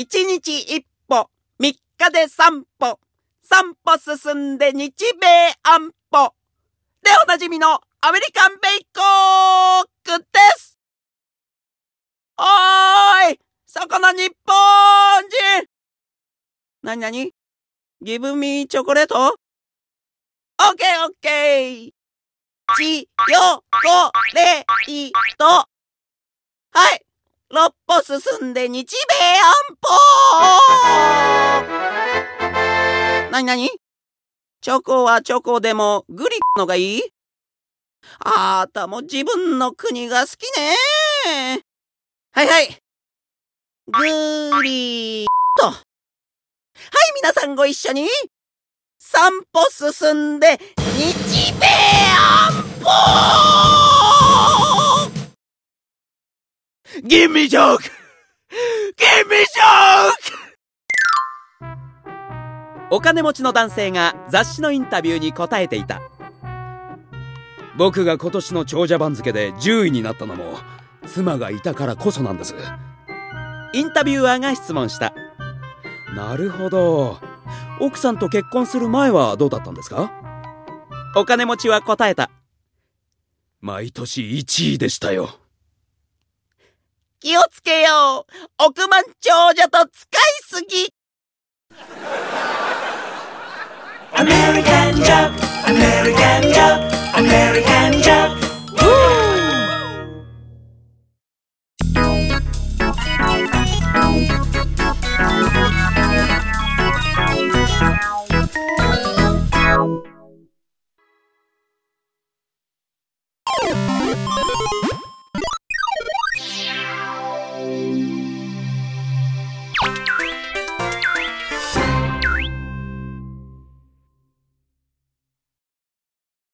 一日一歩、三日で三歩、三歩進んで日米安保。でおなじみのアメリカンベイコークです。おーいそこの日本人。なになにギブミーチョコレート？オッケーオッケー。ちよこれいと。はい六進んで日米安保。なになにチョコはチョコでもグリのがいい？あーたも自分の国が好きね。はいはい。ぐりーっと。はい皆さんご一緒に。散歩進んで日米安保。Give me joke! Give me joke! お金持ちの男性が雑誌のインタビューに答えていた。僕が今年の長者番付で10位になったのも妻がいたからこそなんです。インタビュアーが質問した。なるほど。奥さんと結婚する前はどうだったんですか？お金持ちは答えた。毎年1位でしたよ気をつけよう。億万長者と使いすぎ。アメリカンジョブアメリカンジョブアメリカンジョブ Woo!